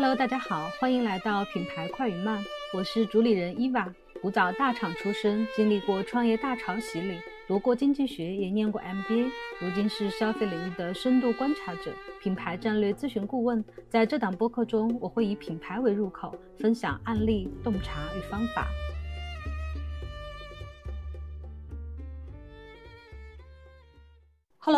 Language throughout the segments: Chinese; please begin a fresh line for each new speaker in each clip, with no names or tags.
Hello，大家好，欢迎来到品牌快与慢，我是主理人伊娃。古早大厂出身，经历过创业大潮洗礼，读过经济学，也念过 MBA，如今是消费领域的深度观察者、品牌战略咨询顾问。在这档播客中，我会以品牌为入口，分享案例、洞察与方法。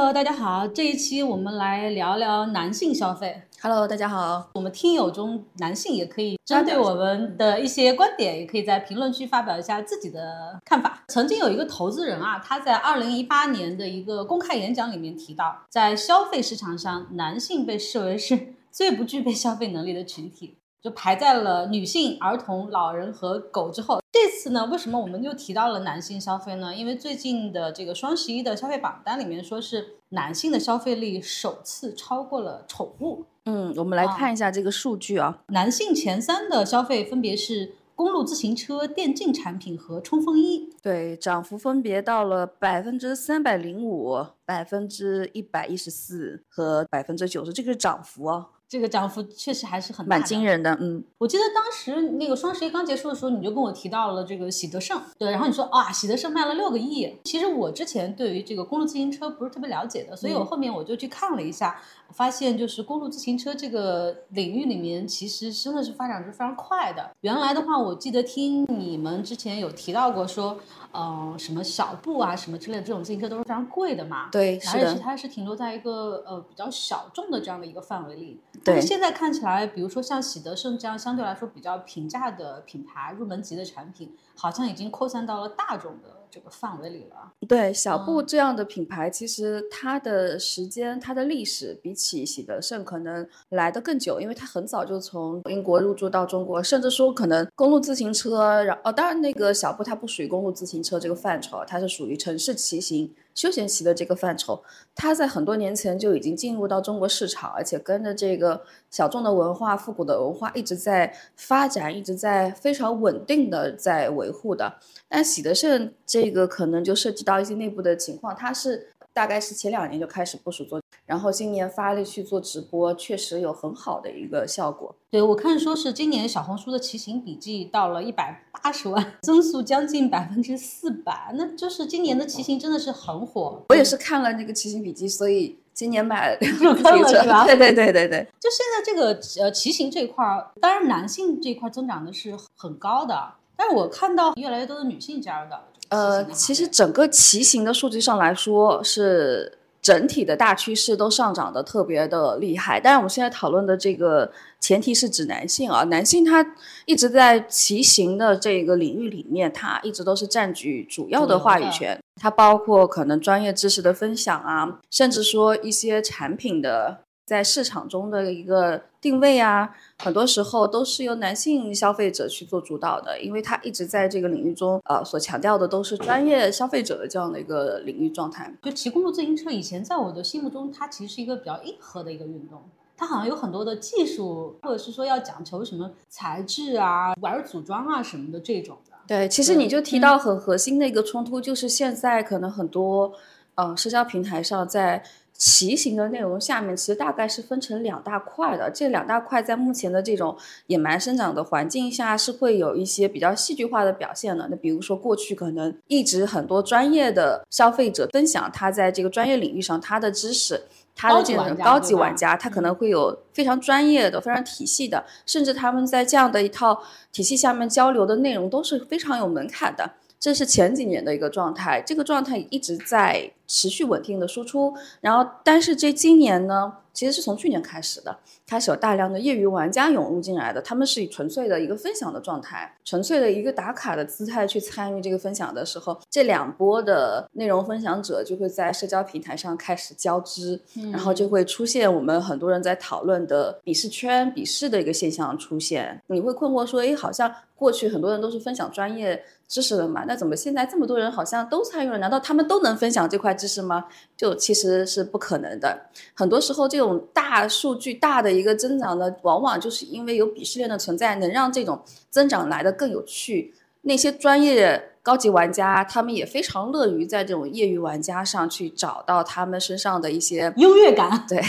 Hello，大家好，这一期我们来聊聊男性消费。
Hello，大家好。
我们听友中男性也可以针对我们的一些观点，也可以在评论区发表一下自己的看法。曾经有一个投资人啊，他在二零一八年的一个公开演讲里面提到，在消费市场上，男性被视为是最不具备消费能力的群体，就排在了女性、儿童、老人和狗之后。这次呢，为什么我们又提到了男性消费呢？因为最近的这个双十一的消费榜单里面说是男性的消费力首次超过了宠物。
嗯，我们来看一下这个数据啊。
男性前三的消费分别是公路自行车、电竞产品和冲锋衣。
对，涨幅分别到了百分之三百零五、百分之一百一十四和百分之九十，这个是涨幅哦，
这个涨幅确实还是很大
蛮惊人的。嗯，
我记得当时那个双十一刚结束的时候，你就跟我提到了这个喜德盛，对，然后你说啊，喜德盛卖了六个亿。其实我之前对于这个公路自行车不是特别了解的，所以我后面我就去看了一下，发现就是公路自行车这个领域里面，其实真的是发展是非常快的。原来的话，我记得听你们之前有提到过说，呃，什么小布啊什么之类的这种自行车都是非常贵的嘛。
对，
而且。它是停留在一个呃比较小众的这样的一个范围里。
对
但是现在看起来，比如说像喜德盛这样相对来说比较平价的品牌、入门级的产品，好像已经扩散到了大众的这个范围里了。
对小布
嗯
这样的品牌，其实它的时间、它的历史比起喜德盛可能来的更久，因为它很早就从英国入驻到中国，甚至说可能公路自行车，然哦，当然那个小布它不属于公路自行车这个范畴，它是属于城市骑行、休闲骑的这个范畴。它在很多年前就已经进入到中国市场，而且跟着这个小众的文化、复古的文化一直在发展，一直在非常稳定的在维护的。但喜德盛这个可能就涉及到一些内部的情况，它是大概是前两年就开始部署做，然后今年发力去做直播，确实有很好的一个效果。
对我看说是今年小红书的骑行笔记到了一百八十万，增速将近百分之四百，那就是今年的骑行真的是很火。
我也是看了那个骑行笔记，所以今年买了辆
入
自行车
坑了是吧
对对对对对。
就现在这个呃骑行这一块儿，当然男性这一块儿增长的是很高的，但是我看到越来越多的女性加入到了
呃，其实整个骑行的数据上来说是整体的大趋势都上涨的特别的厉害，但是我们现在讨论的这个前提是指男性啊，男性他一直在骑行的这个领域里面，他一直都是占据主要的话语权，它包括可能专业知识的分享啊，甚至说一些产品的在市场中的一个定位啊，很多时候都是由男性消费者去做主导的，因为他一直在这个领域中，呃，所强调的都是专业消费者的这样的一个领域状态。
就骑公路自行车，以前在我的心目中，它其实是一个比较硬核的一个运动。它好像有很多的技术，或者是说要讲求什么材质啊、玩组装啊什么的这种的。
对，其实你就提到很核心的一个冲突，就是现在可能很多呃社交平台上在骑行的内容下面，其实大概是分成两大块的。这两大块在目前的这种野蛮生长的环境下，是会有一些比较戏剧化的表现的。那比如说过去可能一直很多专业的消费者分享他在这个专业领域上他的知识。他的这种高级玩家，他可能会有非常专业的、非常体系的，甚至他们在这样的一套体系下面交流的内容都是非常有门槛的。这是前几年的一个状态，这个状态一直在持续稳定的输出。然后，但是这今年呢，其实是从去年开始的，开始有大量的业余玩家涌入进来的，他们是以纯粹的一个分享的状态，纯粹的一个打卡的姿态去参与这个分享的时候，这两波的内容分享者就会在社交平台上开始交织，然后就会出现我们很多人在讨论的鄙视圈、鄙视的一个现象出现。你会困惑说，诶，好像过去很多人都是分享专业知识的嘛，那怎么现在这么多人好像都参与了？难道他们都能分享这块知识吗？就其实是不可能的。很多时候，这种大数据大的一个增长呢，往往就是因为有鄙视链的存在，能让这种增长来的更有趣。那些专业高级玩家，他们也非常乐于在这种业余玩家上去找到他们身上的一些
优越感。
对，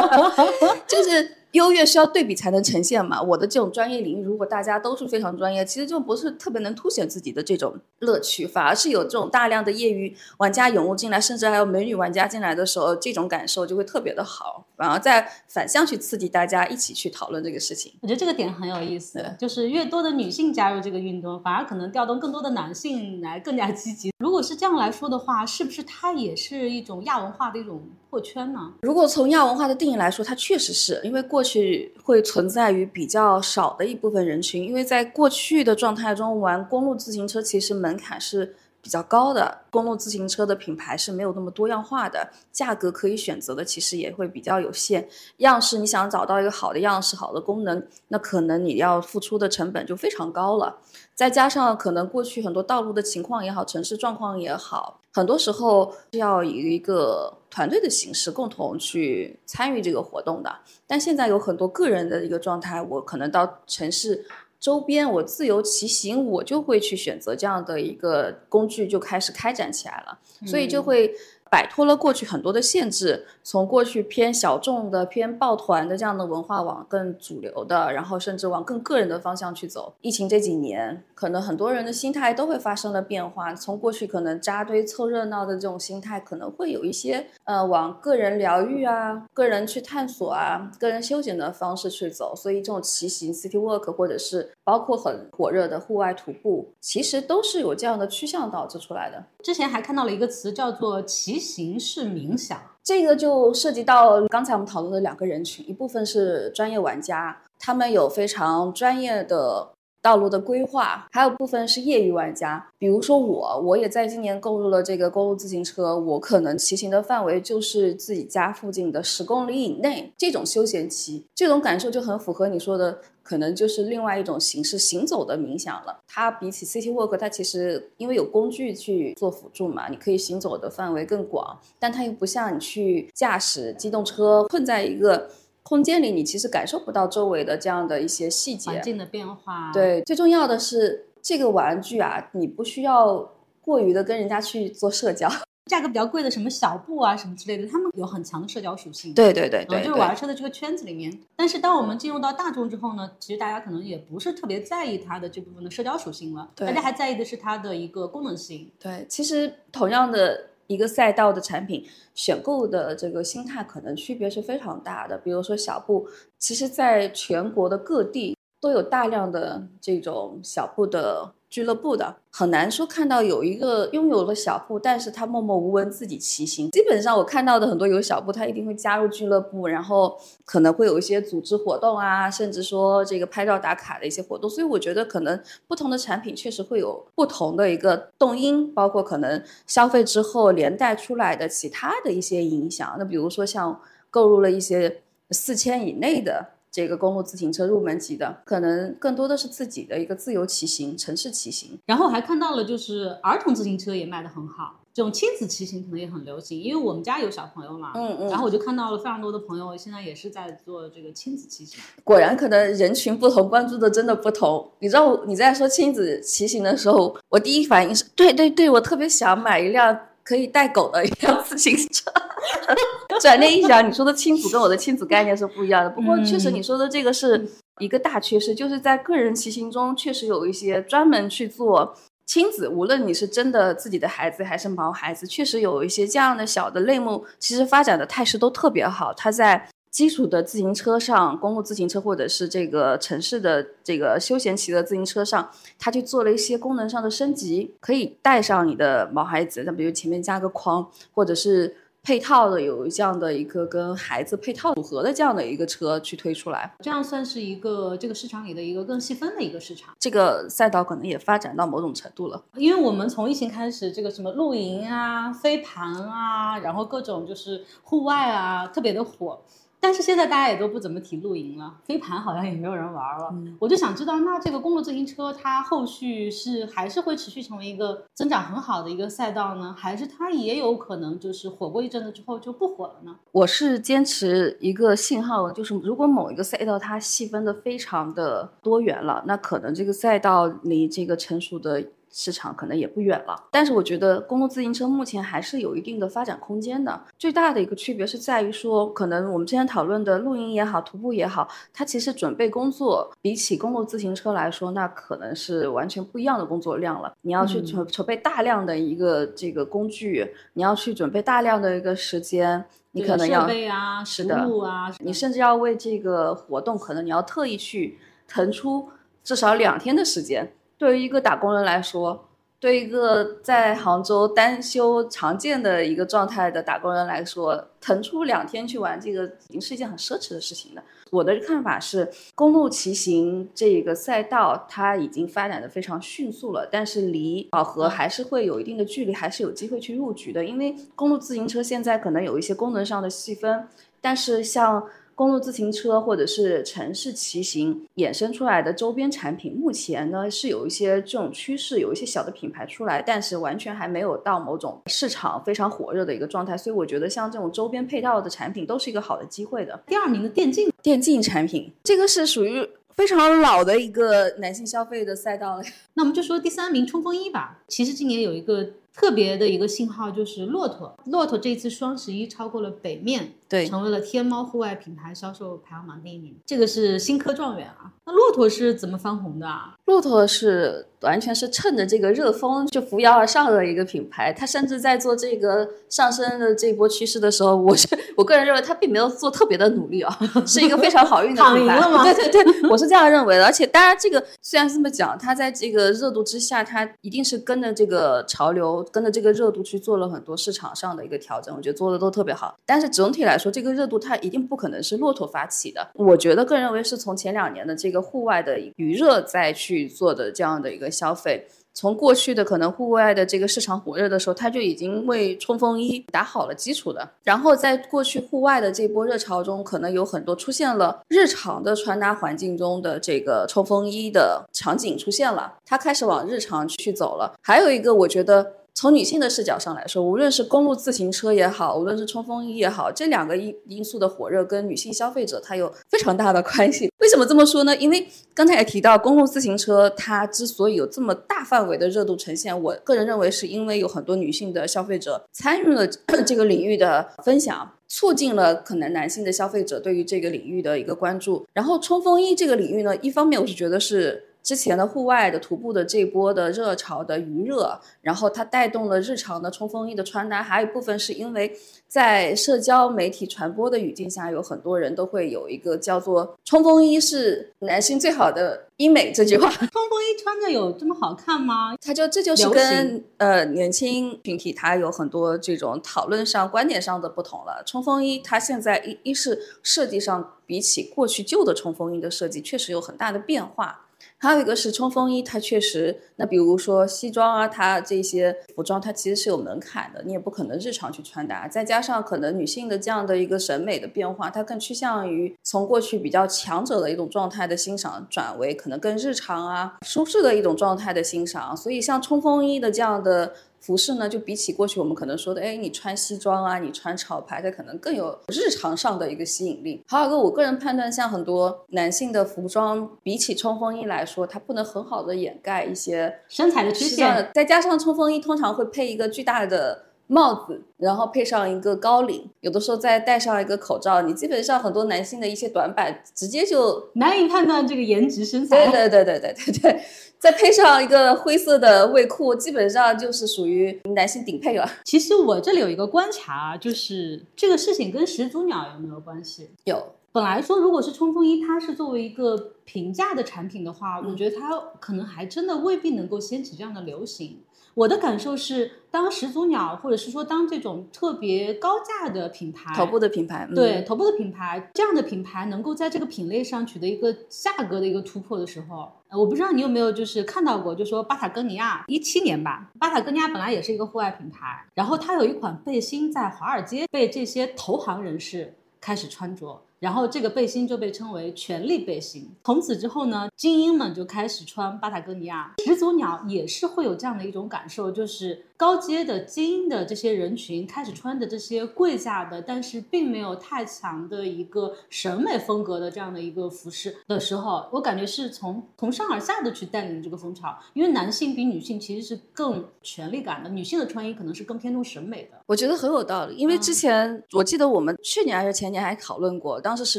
就是优越是要对比才能呈现嘛。我的这种专业领域，如果大家都是非常专业，其实就不是特别能凸显自己的这种乐趣，反而是有这种大量的业余玩家涌入进来，甚至还有美女玩家进来的时候，这种感受就会特别的好，反而在反向去刺激大家一起去讨论这个事情。
我觉得这个点很有意思，就是越多的女性加入这个运动，反而可能调动更多的男性来更加积极。如果是这样来说的话，是不是它也是一种亚文化的一种破圈呢？
如果从亚文化的定义来说，它确实是因为过去会存在于比较少的一部分人群，因为在过去的状态中玩公路自行车，其实门槛是比较高的，公路自行车的品牌是没有那么多样化的，价格可以选择的其实也会比较有限，样式你想找到一个好的样式、好的功能，那可能你要付出的成本就非常高了。再加上可能过去很多道路的情况也好，城市状况也好，很多时候是要以一个团队的形式共同去参与这个活动的。但现在有很多个人的一个状态，我可能到城市周边，我自由骑行，我就会去选择这样的一个工具，就开始开展起来了，所以就会。摆脱了过去很多的限制，从过去偏小众的、偏抱团的这样的文化，往更主流的，然后甚至往更个人的方向去走。疫情这几年，可能很多人的心态都会发生了变化，从过去可能扎堆凑热闹的这种心态，可能会有一些呃往个人疗愈啊、个人去探索啊、个人休闲的方式去走。所以这种骑行、city walk，或者是包括很火热的户外徒步，其实都是有这样的趋向导致出来的。
之前还看到了一个词叫做骑。形式冥想，
这个就涉及到刚才我们讨论的两个人群，一部分是专业玩家，他们有非常专业的道路的规划；还有部分是业余玩家，比如说我，我也在今年购入了这个公路自行车，我可能骑行的范围就是自己家附近的十公里以内，这种休闲骑，这种感受就很符合你说的。可能就是另外一种形式行走的冥想了。它比起 City Walk，它其实因为有工具去做辅助嘛，你可以行走的范围更广。但它又不像你去驾驶机动车，困在一个空间里，你其实感受不到周围的这样的一些细节、
环境的变化。
对，最重要的是这个玩具啊，你不需要过于的跟人家去做社交。
价格比较贵的什么小布啊什么之类的，他们有很强的社交属性。
对对对对，
就是玩车的这个圈子里面。但是当我们进入到大众之后呢，其实大家可能也不是特别在意它的这部分的社交属性了，大家还在意的是它的一个功能性。
对，其实同样的一个赛道的产品，选购的这个心态可能区别是非常大的。比如说小布，其实在全国的各地都有大量的这种小布的。俱乐部的很难说看到有一个拥有了小布，但是他默默无闻自己骑行。基本上我看到的很多有小布，他一定会加入俱乐部，然后可能会有一些组织活动啊，甚至说这个拍照打卡的一些活动。所以我觉得可能不同的产品确实会有不同的一个动因，包括可能消费之后连带出来的其他的一些影响。那比如说像购入了一些四千以内的。这个公路自行车入门级的，可能更多的是自己的一个自由骑行、城市骑行。
然后还看到了，就是儿童自行车也卖得很好，这种亲子骑行可能也很流行。因为我们家有小朋友嘛，嗯嗯，然后我就看到了非常多的朋友现在也是在做这个亲子骑行。
果然，可能人群不同，关注的真的不同。你知道你在说亲子骑行的时候，我第一反应是对对对，我特别想买一辆可以带狗的一辆自行车。转念一想，你说的亲子跟我的亲子概念是不一样的。不过，确实你说的这个是一个大趋势，就是在个人骑行中，确实有一些专门去做亲子，无论你是真的自己的孩子还是毛孩子，确实有一些这样的小的类目，其实发展的态势都特别好。它在基础的自行车上，公路自行车或者是这个城市的这个休闲骑的自行车上，它去做了一些功能上的升级，可以带上你的毛孩子，那比如前面加个框，或者是。配套的有这样的一个跟孩子配套组合的这样的一个车去推出来，
这样算是一个这个市场里的一个更细分的一个市场。
这个赛道可能也发展到某种程度了，
因为我们从疫情开始，这个什么露营啊、飞盘啊，然后各种就是户外啊，特别的火。但是现在大家也都不怎么提露营了，飞盘好像也没有人玩了。我就想知道，那这个公路自行车它后续是还是会持续成为一个增长很好的一个赛道呢，还是它也有可能就是火过一阵子之后就不火了呢？
我是坚持一个信号，就是如果某一个赛道它细分的非常的多元了，那可能这个赛道离这个成熟的市场可能也不远了。但是我觉得公路自行车目前还是有一定的发展空间的。最大的一个区别是在于说，可能我们之前讨论的露营也好，徒步也好，它其实准备工作比起公路自行车来说，那可能是完全不一样的工作量了。你要去筹筹备大量的一个这个工具，你要去准备大量的一个时间。你可能要
设备啊，食物啊，
你甚至要为这个活动，可能你要特意去腾出至少两天的时间。对于一个打工人来说，对一个在杭州单休常见的一个状态的打工人来说，腾出两天去玩这个，已经是一件很奢侈的事情了。我的看法是，公路骑行这个赛道它已经发展的非常迅速了，但是离考核还是会有一定的距离，还是有机会去入局的。因为公路自行车现在可能有一些功能上的细分，但是像。公路自行车或者是城市骑行衍生出来的周边产品，目前呢是有一些这种趋势，有一些小的品牌出来，但是完全还没有到某种市场非常火热的一个状态。所以我觉得像这种周边配套的产品都是一个好的机会的。
第二名的电竞
电竞产品，这个是属于非常老的一个男性消费的赛道了。
那我们就说第三名冲锋衣吧。其实今年有一个。特别的一个信号就是骆驼，骆驼这次双十一超过了北面，
对，
成为了天猫户外品牌销售排行榜第一名，这个是新科状元啊。那骆驼是怎么翻红的啊？
骆驼是完全是趁着这个热风就扶摇而上的一个品牌，它甚至在做这个上升的这波趋势的时候，我是我个人认为它并没有做特别的努力啊，是一个非常好运的品牌。对对对，我是这样认为的。而且当然这个虽然这么讲，它在这个热度之下，它一定是跟着这个潮流。跟着这个热度去做了很多市场上的一个调整，我觉得做的都特别好。但是整体来说，这个热度它一定不可能是骆驼发起的。我觉得个人认为是从前两年的这个户外的余热再去做的这样的一个消费。从过去的可能户外的这个市场火热的时候，它就已经为冲锋衣打好了基础的。然后在过去户外的这波热潮中，可能有很多出现了日常的穿搭环境中的这个冲锋衣的场景出现了，它开始往日常去走了。还有一个，我觉得。从女性的视角上来说，无论是公路自行车也好，无论是冲锋衣也好，这两个因因素的火热跟女性消费者它有非常大的关系。为什么这么说呢？因为刚才也提到，公路自行车它之所以有这么大范围的热度呈现，我个人认为是因为有很多女性的消费者参与了 这个领域的分享，促进了可能男性的消费者对于这个领域的一个关注。然后冲锋衣这个领域呢，一方面我是觉得是。之前的户外的徒步的这波的热潮的余热，然后它带动了日常的冲锋衣的穿搭，还有一部分是因为在社交媒体传播的语境下，有很多人都会有一个叫做“冲锋衣是男性最好的医美”这句话。冲
锋衣穿着有这么好看吗？
它就这就是跟呃年轻群体它有很多这种讨论上观点上的不同了。冲锋衣它现在一一是设计上比起过去旧的冲锋衣的设计确实有很大的变化。还有一个是冲锋衣，它确实，那比如说西装啊，它这些服装它其实是有门槛的，你也不可能日常去穿搭。再加上可能女性的这样的一个审美的变化，它更趋向于从过去比较强者的一种状态的欣赏，转为可能更日常啊、舒适的一种状态的欣赏。所以像冲锋衣的这样的。服饰呢，就比起过去我们可能说的，哎，你穿西装啊，你穿潮牌，它可能更有日常上的一个吸引力。还有个，我个人判断，像很多男性的服装，比起冲锋衣来说，它不能很好的掩盖一些
身材的缺陷。
再加上冲锋衣通常会配一个巨大的帽子，然后配上一个高领，有的时候再戴上一个口罩，你基本上很多男性的一些短板，直接就
难以判断这个颜值身材。
对对对对对对对。再配上一个灰色的卫裤，基本上就是属于男性顶配了。
其实我这里有一个观察，就是这个事情跟始祖鸟有没有关系？
有。
本来说，如果是冲锋衣，它是作为一个平价的产品的话，我觉得它可能还真的未必能够掀起这样的流行。我的感受是，当始祖鸟，或者是说当这种特别高价的品牌，
头部的品牌，
对头部的品牌，这样的品牌能够在这个品类上取得一个价格的一个突破的时候，我不知道你有没有就是看到过，就说巴塔哥尼亚一七年吧，巴塔哥尼亚本来也是一个户外品牌，然后它有一款背心在华尔街被这些投行人士开始穿着。然后这个背心就被称为权力背心。从此之后呢，精英们就开始穿巴塔哥尼亚。始祖鸟也是会有这样的一种感受，就是高阶的精英的这些人群开始穿的这些贵价的，但是并没有太强的一个审美风格的这样的一个服饰的时候，我感觉是从从上而下的去带领这个风潮。因为男性比女性其实是更权力感的，女性的穿衣可能是更偏重审美的。
我觉得很有道理，因为之前我记得我们去年还是前年还讨论过，当时始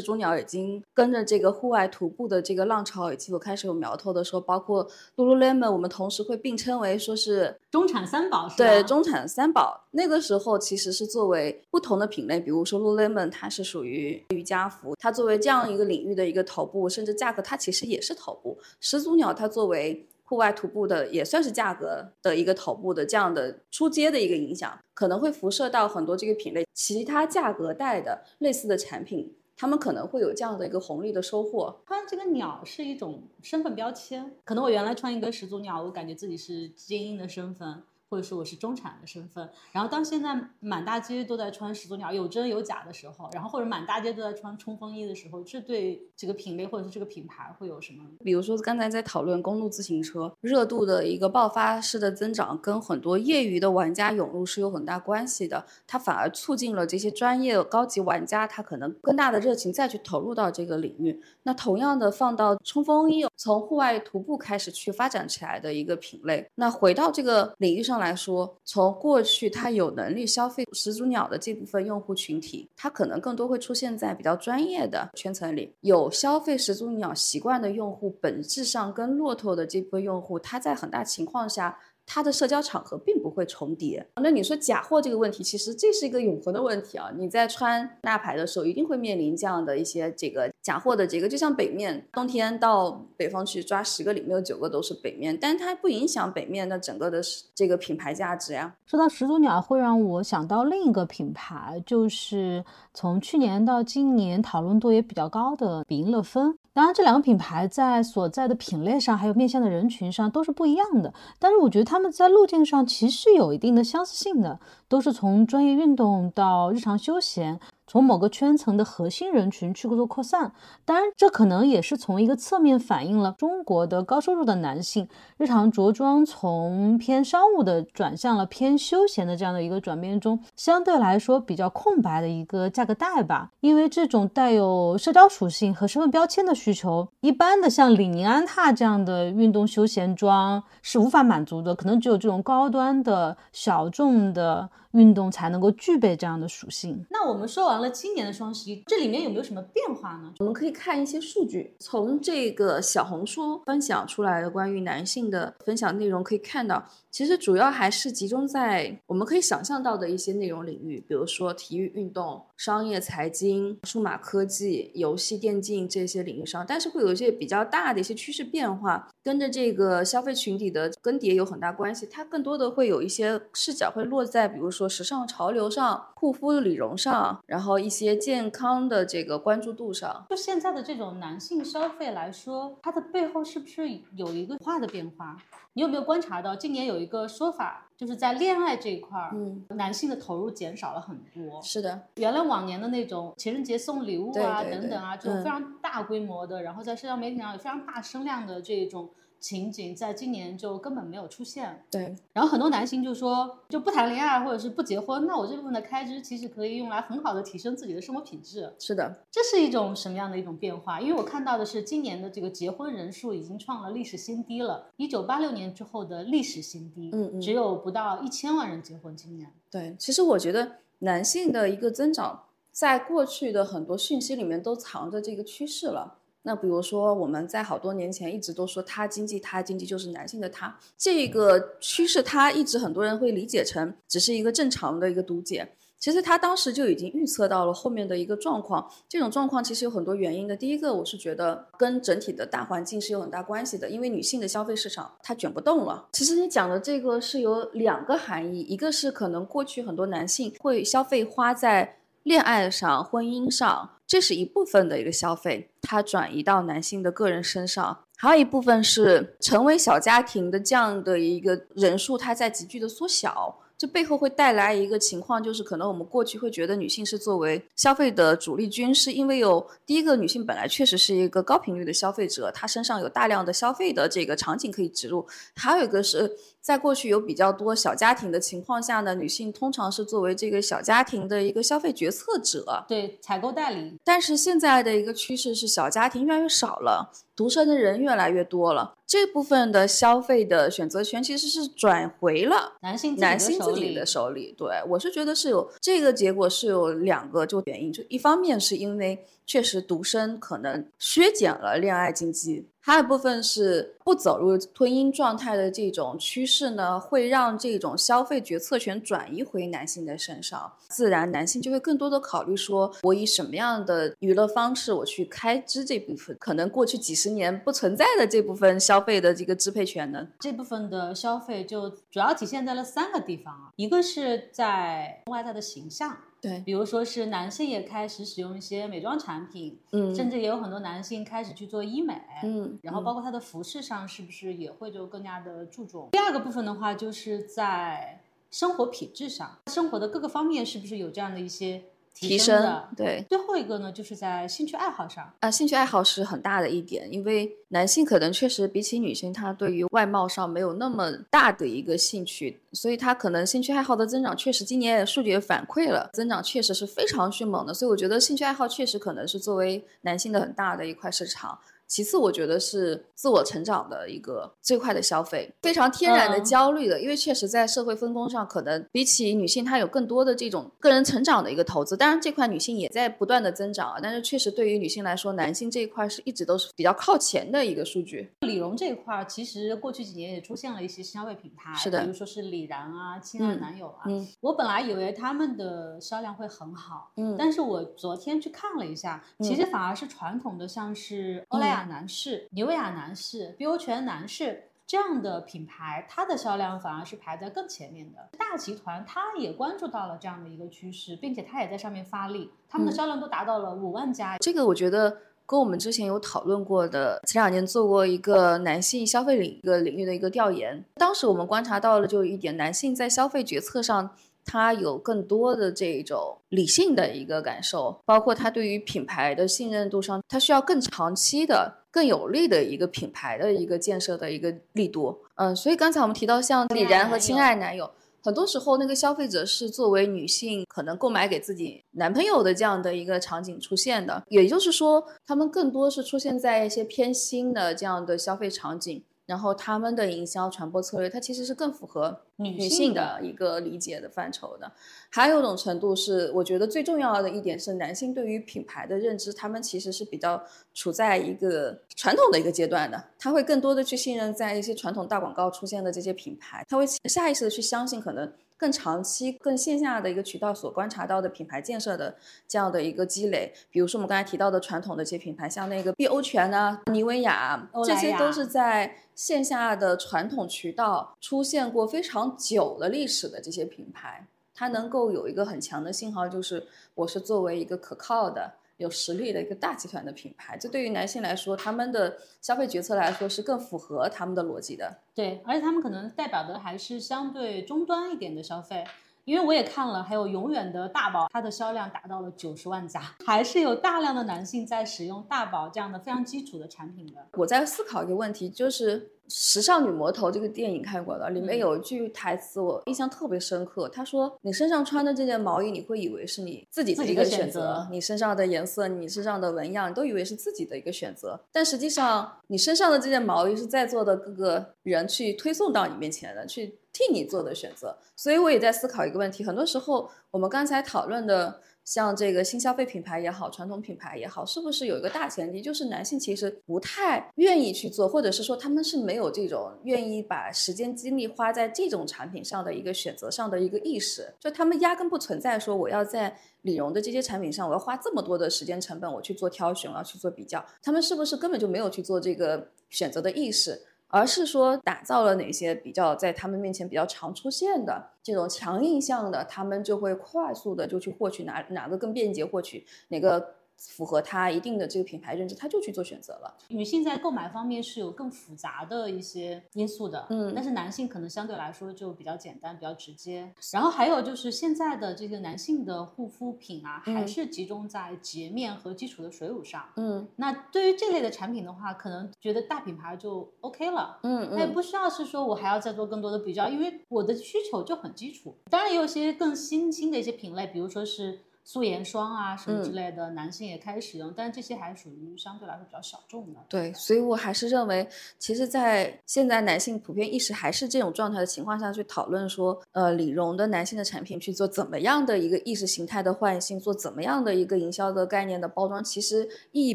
祖鸟已经跟着这个户外徒步的这个浪潮已经有开始有苗头的时候，包括 Lululemon，我们同时会并称为说是
中产三宝，
对中产三宝。那个时候其实是作为不同的品类，比如说 Lululemon，它是属于瑜伽服，它作为这样一个领域的一个头部，甚至价格它其实也是头部。始祖鸟它作为户外徒步的也算是价格的一个头部的这样的出街的一个影响，可能会辐射到很多这个品类其他价格带的类似的产品，他们可能会有这样的一个红利的收获。
穿这个鸟是一种身份标签，可能我原来穿一个始祖鸟，我感觉自己是精英的身份。或者说我是中产的身份，然后当现在满大街都在穿始祖鸟有真有假的时候，然后或者满大街都在穿冲锋衣的时候，这对这个品类或者是这个品牌会有什么？
比如说刚才在讨论公路自行车热度的一个爆发式的增长，跟很多业余的玩家涌入是有很大关系的，它反而促进了这些专业高级玩家他可能更大的热情再去投入到这个领域。那同样的放到冲锋衣，从户外徒步开始去发展起来的一个品类，那回到这个领域上。来说，从过去他有能力消费始祖鸟的这部分用户群体，他可能更多会出现在比较专业的圈层里。有消费始祖鸟习惯的用户，本质上跟骆驼的这部分用户，他在很大情况下。它的社交场合并不会重叠。那你说假货这个问题，其实这是一个永恒的问题啊！你在穿大牌的时候，一定会面临这样的一些这个假货的这个，就像北面冬天到北方去抓十个里面有九个都是北面，但它不影响北面的整个的这个品牌价值呀。
说到始祖鸟，会让我想到另一个品牌，就是从去年到今年讨论度也比较高的比音乐芬。当然，这两个品牌在所在的品类上，还有面向的人群上都是不一样的。但是，我觉得他们在路径上其实有一定的相似性的，都是从专业运动到日常休闲。从某个圈层的核心人群去做扩散，当然，这可能也是从一个侧面反映了中国的高收入的男性日常着装从偏商务的转向了偏休闲的这样的一个转变中，相对来说比较空白的一个价格带吧。因为这种带有社交属性和身份标签的需求，一般的像李宁、安踏这样的运动休闲装是无法满足的，可能只有这种高端的小众的。运动才能够具备这样的属性。那我们说完了今年的双十一，这里面有没有什么变化呢？
我们可以看一些数据，从这个小红书分享出来的关于男性的分享内容可以看到，其实主要还是集中在我们可以想象到的一些内容领域，比如说体育运动、商业财经、数码科技、游戏电竞这些领域上，但是会有一些比较大的一些趋势变化，跟着这个消费群体的更迭有很大关系。它更多的会有一些视角会落在，比如说。时尚潮流上、护肤理容上，然后一些健康的这个关注度上，
就现在的这种男性消费来说，它的背后是不是有一个化的变化？你有没有观察到，今年有一个说法，就是在恋爱这一块儿，嗯，男性的投入减少了很多。
是的，
原来往年的那种情人节送礼物啊，等等啊，这种非常大规模的，然后在社交媒体上有非常大声量的这种。情景在今年就根本没有出现。
对，
然后很多男性就说，就不谈恋爱或者是不结婚，那我这部分的开支其实可以用来很好的提升自己的生活品质。
是的，
这是一种什么样的一种变化？因为我看到的是今年的这个结婚人数已经创了历史新低了，一九八六年之后的历史新低。嗯嗯，只有不到一千万人结婚。今年。
对，其实我觉得男性的一个增长，在过去的很多讯息里面都藏着这个趋势了。那比如说，我们在好多年前一直都说“他经济”，他经济就是男性的他这个趋势，他一直很多人会理解成只是一个正常的一个读解。其实他当时就已经预测到了后面的一个状况。这种状况其实有很多原因的。第一个，我是觉得跟整体的大环境是有很大关系的，因为女性的消费市场它卷不动了。其实你讲的这个是有两个含义，一个是可能过去很多男性会消费花在恋爱上、婚姻上。这是一部分的一个消费，它转移到男性的个人身上，还有一部分是成为小家庭的这样的一个人数，它在急剧的缩小。这背后会带来一个情况，就是可能我们过去会觉得女性是作为消费的主力军，是因为有第一个女性本来确实是一个高频率的消费者，她身上有大量的消费的这个场景可以植入，还有一个是。在过去有比较多小家庭的情况下呢，女性通常是作为这个小家庭的一个消费决策者，
对采购代理。
但是现在的一个趋势是，小家庭越来越少了，独生的人越来越多了，这部分的消费的选择权其实是转回了
男性
男性自己的手里。对我是觉得是有这个结果是有两个就原因，就一方面是因为确实独生可能削减了恋爱经济。还有部分是不走入婚姻状态的这种趋势呢，会让这种消费决策权转移回男性的身上，自然男性就会更多的考虑说，我以什么样的娱乐方式我去开支这部分，可能过去几十年不存在的这部分消费的这个支配权呢？
这部分的消费就主要体现在了三个地方啊，一个是在外在的形象。
对，
比如说是男性也开始使用一些美妆产品，
嗯，
甚至也有很多男性开始去做医美，
嗯，
然后包括他的服饰上是不是也会就更加的注重？第二个部分的话，就是在生活品质上，生活的各个方面是不是有这样的一些。
提
升的
对，
最后一个呢，就是在兴趣爱好上
啊，兴趣爱好是很大的一点，因为男性可能确实比起女性，他对于外貌上没有那么大的一个兴趣，所以他可能兴趣爱好的增长确实今年数据也反馈了，增长确实是非常迅猛的，所以我觉得兴趣爱好确实可能是作为男性的很大的一块市场。其次，我觉得是自我成长的一个最快的消费，非常天然的焦虑的，因为确实在社会分工上，可能比起女性，她有更多的这种个人成长的一个投资。当然，这块女性也在不断的增长啊，但是确实对于女性来说，男性这一块是一直都是比较靠前的一个数据。
李荣这一块，其实过去几年也出现了一些消费品牌，
是的，
比如说是李然啊、亲爱男友啊。
嗯，
我本来以为他们的销量会很好，
嗯，
但是我昨天去看了一下，其实反而是传统的，像是欧莱雅男士。妮维雅男士、碧欧泉男士这样的品牌，它的销量反而是排在更前面的。大集团它也关注到了这样的一个趋势，并且它也在上面发力，他们的销量都达到了五万家。
这个我觉得跟我们之前有讨论过的，前两年做过一个男性消费领一个领域的一个调研，当时我们观察到了就一点，男性在消费决策上。他有更多的这种理性的一个感受，包括他对于品牌的信任度上，他需要更长期的、更有力的一个品牌的一个建设的一个力度。嗯，所以刚才我们提到像李然和亲爱男友，很多时候那个消费者是作为女性可能购买给自己男朋友的这样的一个场景出现的，也就是说，他们更多是出现在一些偏新的这样的消费场景。然后他们的营销传播策略，它其实是更符合女性的一个理解的范畴的。还有一种程度是，我觉得最重要的一点是，男性对于品牌的认知，他们其实是比较处在一个传统的一个阶段的。他会更多的去信任在一些传统大广告出现的这些品牌，他会下意识的去相信可能。更长期、更线下的一个渠道所观察到的品牌建设的这样的一个积累，比如说我们刚才提到的传统的一些品牌，像那个碧欧泉啊、妮维雅，这些都是在线下的传统渠道出现过非常久的历史的这些品牌，它能够有一个很强的信号，就是我是作为一个可靠的。有实力的一个大集团的品牌，这对于男性来说，他们的消费决策来说是更符合他们的逻辑的。
对，而且他们可能代表的还是相对中端一点的消费。因为我也看了，还有永远的大宝，它的销量达到了九十万家，还是有大量的男性在使用大宝这样的非常基础的产品的。
我在思考一个问题，就是《时尚女魔头》这个电影看过的，里面有一句台词我印象特别深刻，他说：“你身上穿的这件毛衣，你会以为是你自己的一个选择，你身上的颜色，你身上的纹样，你都以为是自己的一个选择，但实际上你身上的这件毛衣是在座的各个人去推送到你面前的，去。”替你做的选择，所以我也在思考一个问题。很多时候，我们刚才讨论的，像这个新消费品牌也好，传统品牌也好，是不是有一个大前提，就是男性其实不太愿意去做，或者是说他们是没有这种愿意把时间精力花在这种产品上的一个选择上的一个意识，就他们压根不存在说我要在李荣的这些产品上，我要花这么多的时间成本，我去做挑选，我要去做比较，他们是不是根本就没有去做这个选择的意识？而是说打造了哪些比较在他们面前比较常出现的这种强印象的，他们就会快速的就去获取哪哪个更便捷获取哪个符合他一定的这个品牌认知，他就去做选择了。
女性在购买方面是有更复杂的一些因素的，
嗯
但是男性可能相对来说就比较简单、比较直接。然后还有就是现在的这个男性的护肤品啊，还
嗯
是集中在洁面和基础的水乳上。
嗯
那对于这类的产品的话，可能觉得大品牌就 OK 了。
嗯
那也不需要是说我还要再做更多的比较，因为我的需求就很基础。当然也有一些更新兴的一些品类，比如说是素颜霜啊什么之
嗯
类的，男性也开始使用，但是这些还属于相对来说比较小众的。
对，所以我还是认为，其实，在现在男性普遍意识还是这种状态的情况下去讨论说，呃，理容的男性的产品去做怎么样的一个意识形态的唤醒，做怎么样的一个营销的概念的包装，其实意义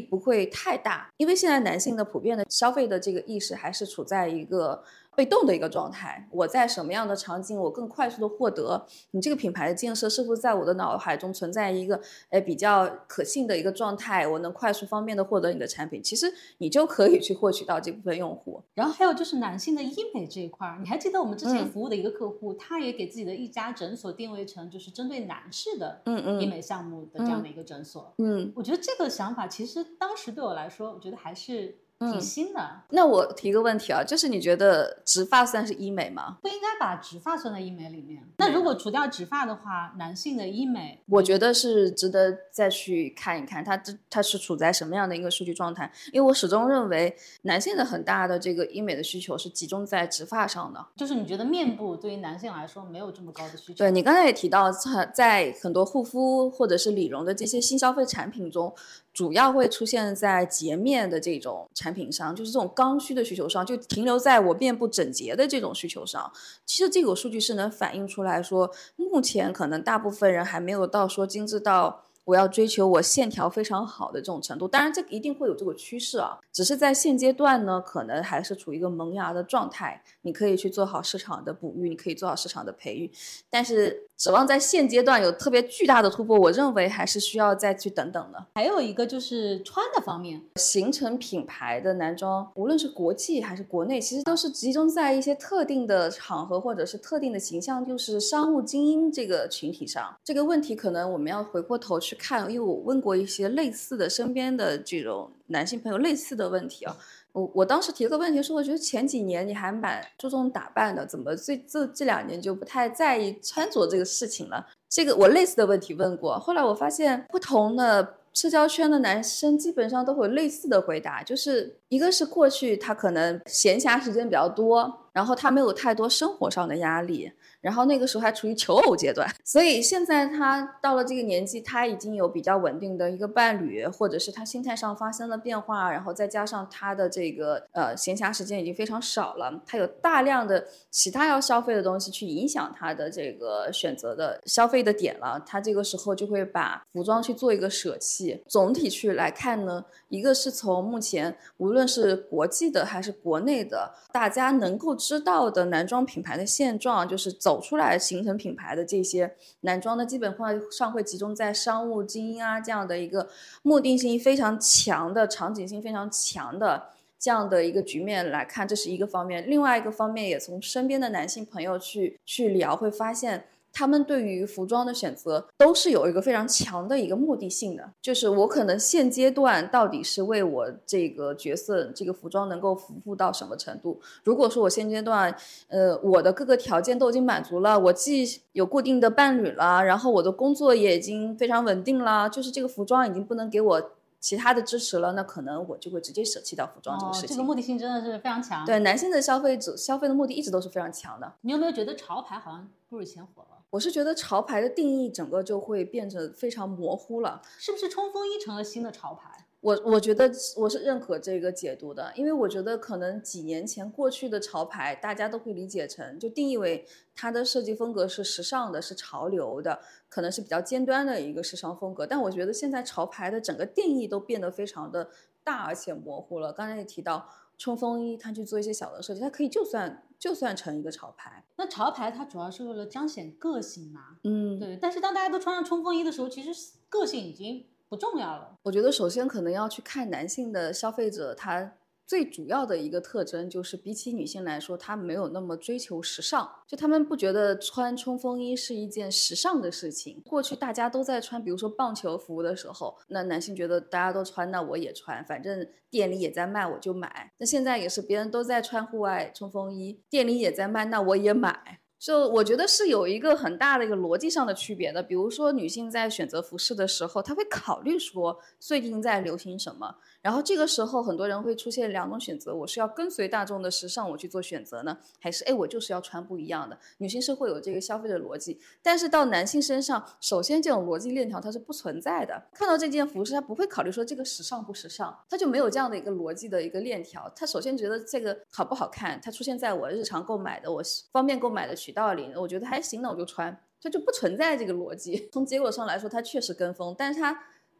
不会太大，因为现在男性的普遍的消费的这个意识还是处在一个。被动的一个状态，我在什么样的场景，我更快速的获得你这个品牌的建设，是不是在我的脑海中存在一个诶比较可信的一个状态，我能快速方便的获得你的产品，其实你就可以去获取到这部分用户。
然后还有就是男性的医美这一块儿，你还记得我们之前
嗯
服务的一个客户，他也给自己的一家诊所定位成就是针对男士的
嗯嗯
医美项目的这样的一个诊所。
嗯，
我觉得这个想法其实当时对我来说，我觉得还是挺
嗯
新的。
那我提个问题啊，就是你觉得植发算是医美吗？
不应该把植发算在医美里面。那如果除掉植发的话，男性的医美，
我觉得是值得再去看一看，它这它是处在什么样的一个数据状态？因为我始终认为男性的很大的这个医美的需求是集中在植发上的。
就是你觉得面部对于男性来说没有这么高的需求？
对你刚才也提到，在在很多护肤或者是理容的这些新消费产品中，主要会出现在洁面的这种产品上，就是这种刚需的需求上，就停留在我面部整洁的这种需求上。其实这个数据是能反映出来说，目前可能大部分人还没有到说精致到。我要追求我线条非常好的这种程度，当然这一定会有这个趋势啊，只是在现阶段呢，可能还是处于一个萌芽的状态。你可以去做好市场的哺育，你可以做好市场的培育，但是指望在现阶段有特别巨大的突破，我认为还是需要再去等等的。
还有一个就是穿的方面，
形成品牌的男装，无论是国际还是国内，其实都是集中在一些特定的场合或者是特定的形象，就是商务精英这个群体上。这个问题可能我们要回过头去看，因为我问过一些类似的身边的这种男性朋友类似的问题啊。我我当时提了个问题，说我觉得前几年你还蛮注重打扮的，怎么这这这两年就不太在意穿着这个事情了？这个我类似的问题问过，后来我发现不同的社交圈的男生基本上都会有类似的回答，就是一个是过去他可能闲暇时间比较多，然后他没有太多生活上的压力，然后那个时候还处于求偶阶段，所以现在他到了这个年纪，他已经有比较稳定的一个伴侣，或者是他心态上发生了变化，然后再加上他的这个呃闲暇时间已经非常少了，他有大量的其他要消费的东西去影响他的这个选择的消费的点了，他这个时候就会把服装去做一个舍弃。总体去来看呢，一个是从目前无论是国际的还是国内的，大家能够知道的男装品牌的现状，就是走出来形成品牌的这些男装的，基本上会集中在商务精英啊这样的一个目的性非常强的、场景性非常强的。这样的一个局面来看，这是一个方面。另外一个方面，也从身边的男性朋友去去聊，会发现他们对于服装的选择都是有一个非常强的一个目的性的，就是我可能现阶段到底是为我这个角色这个服装能够服务到什么程度。如果说我现阶段，呃，我的各个条件都已经满足了，我既有固定的伴侣了，然后我的工作也已经非常稳定了，就是这个服装已经不能给我。其他的支持了，那可能我就会直接舍弃掉服装这个事情。
哦、这个目的性真的是非常强。
对男性的消费者消费的目的一直都是非常强的。
你有没有觉得潮牌好像不如以前火了？
我是觉得潮牌的定义整个就会变得非常模糊了。
是不是冲锋衣成了新的潮牌？
我我觉得我是认可这个解读的，因为我觉得可能几年前过去的潮牌，大家都会理解成就定义为它的设计风格是时尚的，是潮流的，可能是比较尖端的一个时尚风格。但我觉得现在潮牌的整个定义都变得非常的大而且模糊了。刚才也提到冲锋衣，它去做一些小的设计，它可以就算就算成一个潮牌。
那潮牌它主要是为了彰显个性嘛？
嗯，
对。但是当大家都穿上冲锋衣的时候，其实个性已经不重要了。
我觉得首先可能要去看男性的消费者他最主要的一个特征就是，比起女性来说，她没有那么追求时尚，就她们不觉得穿冲锋衣是一件时尚的事情。过去大家都在穿，比如说棒球服的时候，那男性觉得大家都穿，那我也穿，反正店里也在卖，我就买。那现在也是，别人都在穿户外冲锋衣，店里也在卖，那我也买。就我觉得是有一个很大的一个逻辑上的区别的，比如说女性在选择服饰的时候，她会考虑说最近在流行什么，然后这个时候很多人会出现两种选择：我是要跟随大众的时尚我去做选择呢，还是哎我就是要穿不一样的？女性是会有这个消费的逻辑，但是到男性身上，首先这种逻辑链条它是不存在的。看到这件服饰，他不会考虑说这个时尚不时尚，他就没有这样的一个逻辑的一个链条。他首先觉得这个好不好看，它出现在我日常购买的我方便购买的渠道里，我觉得还行，那我就穿，它就不存在这个逻辑。从结果上来说，它确实跟风，但是它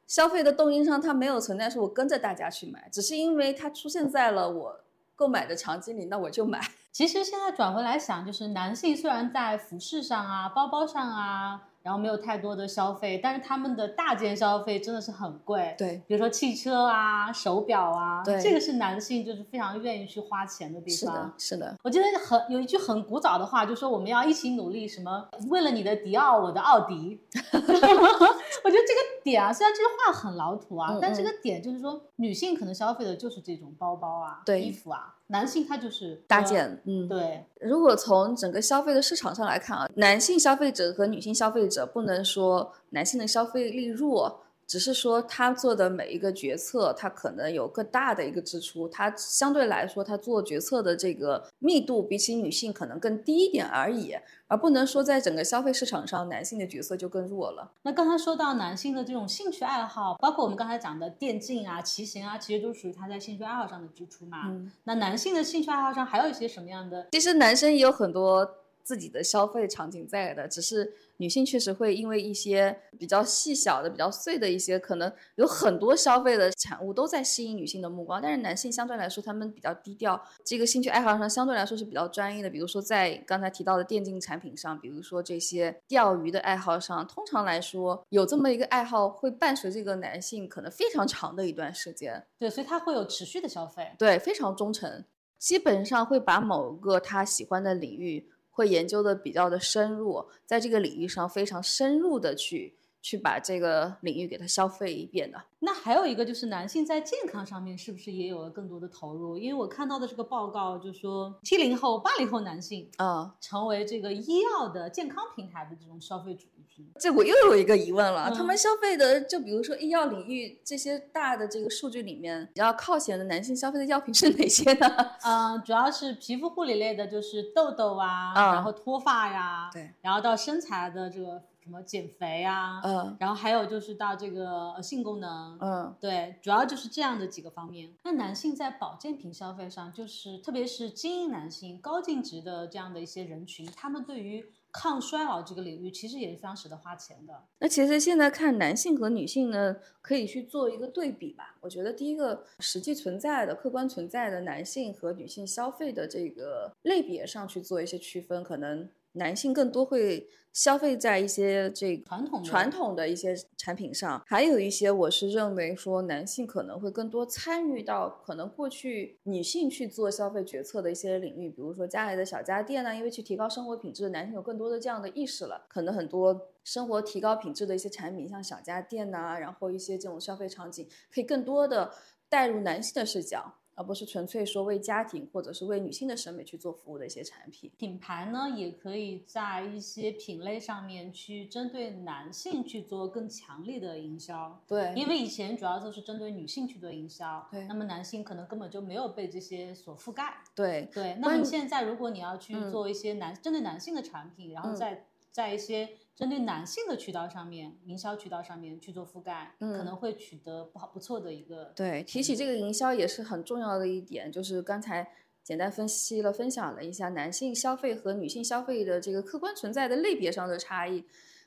消费的动因上，它没有存在说我跟着大家去买，只是因为它出现在了我购买的场景里，那我就买。
其实现在转回来想，就是男性虽然在服饰上啊、包包上啊。然后没有太多的消费，但是他们的大件消费真的是很贵。
对，
比如说汽车啊、手表啊，
对，
这个是男性就是非常愿意去花钱的地
方。是的，是的。
我记得很有一句很古早的话，就说我们要一起努力，什么为了你的迪奥，我的奥迪。我觉得这个点啊，虽然这句话很老土啊，但这个点就是说，女性可能消费的就是这种包包啊、衣服啊。男性他就是
搭建，
嗯，对。
如果从整个消费的市场上来看啊，男性消费者和女性消费者不能说男性的消费力弱。只是说他做的每一个决策，他可能有更大的一个支出，他相对来说他做决策的这个密度比起女性可能更低一点而已，而不能说在整个消费市场上男性的角色就更弱了。
那刚才说到男性的这种兴趣爱好，包括我们刚才讲的电竞啊、骑行啊，其实都属于他在兴趣爱好上的支出嘛。那男性的兴趣爱好上还有一些什么样的？
其实男生也有很多。自己的消费场景在的，只是女性确实会因为一些比较细小的、比较碎的一些，可能有很多消费的产物都在吸引女性的目光。但是男性相对来说，他们比较低调，这个兴趣爱好上相对来说是比较专一的。比如说在刚才提到的电竞产品上，比如说这些钓鱼的爱好上，通常来说有这么一个爱好会伴随这个男性可能非常长的一段时间。
对，所以他会有持续的消费。
对，非常忠诚，基本上会把某个他喜欢的领域。会研究的比较的深入，在这个领域上非常深入的去去把这个领域给它消费一遍的。
那还有一个就是男性在健康上面是不是也有了更多的投入？因为我看到的这个报告就说，七零后、八零后男性
啊，
成为这个医药的健康平台的这种消费主力军。
这我又有一个疑问了，他们消费的就比如说医药领域这些大的这个数据里面，比较靠前的男性消费的药品是哪些呢？
嗯，主要是皮肤护理类的，就是痘痘啊，然后脱发呀，
对，
然后到身材的这个。什么减肥啊，
嗯，
然后还有就是到这个性功能，
嗯，
对，主要就是这样的几个方面。那男性在保健品消费上，就是特别是精英男性、高净值的这样的一些人群，他们对于抗衰老这个领域，其实也是非常舍得花钱的。
那其实现在看男性和女性呢，可以去做一个对比吧。我觉得第一个实际存在的、客观存在的男性和女性消费的这个类别上去做一些区分，可能。男性更多会消费在一些这
传统
传统的一些产品上，还有一些我是认为说男性可能会更多参与到可能过去女性去做消费决策的一些领域，比如说家里的小家电呢，因为去提高生活品质，男性有更多的这样的意识了，可能很多生活提高品质的一些产品，像小家电呐，然后一些这种消费场景，可以更多的带入男性的视角。而不是纯粹说为家庭或者是为女性的审美去做服务的一些产品，
品牌呢也可以在一些品类上面去针对男性去做更强力的营销。
对，
因为以前主要都是针对女性去做营销，
对，
那么男性可能根本就没有被这些所覆盖。
对
对，那么现在如果你要去做一些男针对男性的产品，然后再。在一些针对男性的渠道上面，营销渠道上面去做覆盖，可能会取得不好不错的一个。
对，提起这个营销也是很重要的一点，就是刚才简单分析了、分享了一下男性消费和女性消费的这个客观存在的类别上的差异。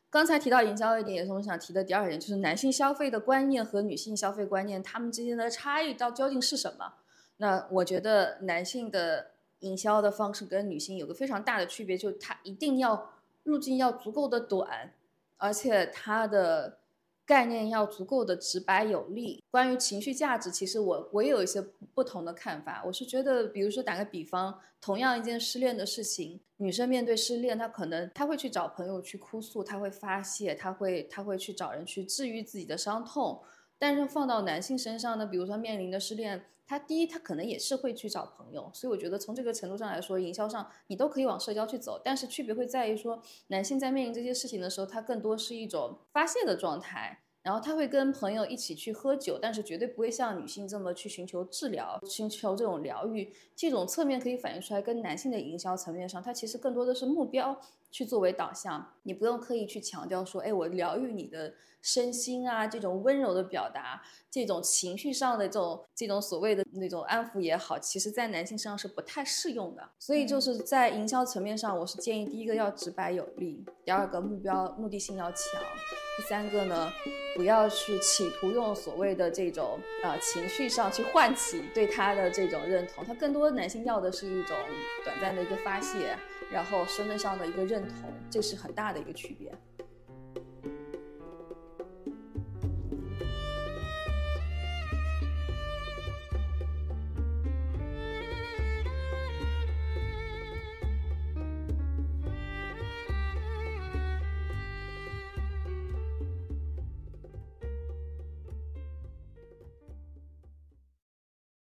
刚才提到营销一点，也是我想提的第二点，就是男性消费的观念和女性消费观念，他们之间的差异到究竟是什么？那我觉得男性的营销的方式跟女性有个非常大的区别，就是他一定要。路径要足够的短，而且它的概念要足够的直白有力。关于情绪价值，其实我我也有一些不同的看法。我是觉得，比如说打个比方，同样一件失恋的事情，女生面对失恋，她可能她会去找朋友去哭诉，她会发泄，她会她会去找人去治愈自己的伤痛。但是放到男性身上呢，比如说面临的失恋，他第一他可能也是会去找朋友，所以我觉得从这个程度上来说，营销上你都可以往社交去走，但是区别会在于说，男性在面临这些事情的时候，他更多是一种发泄的状态。然后他会跟朋友一起去喝酒，但是绝对不会像女性这么去寻求治疗、寻求这种疗愈。这种侧面可以反映出来，跟男性的营销层面上，它其实更多的是目标去作为导向。你不用刻意去强调说，哎，我疗愈你的身心啊，这种温柔的表达，这种情绪上的这种这种所谓的那种安抚也好，其实在男性身上是不太适用的。所以就是在营销层面上，我是建议第一个要直白有力，第二个目标目的性要强，第三个呢。不要去企图用所谓的这种呃情绪上去唤起对他的这种认同，他更多男性要的是一种短暂的一个发泄，然后身份上的一个认同，这是很大的一个区别。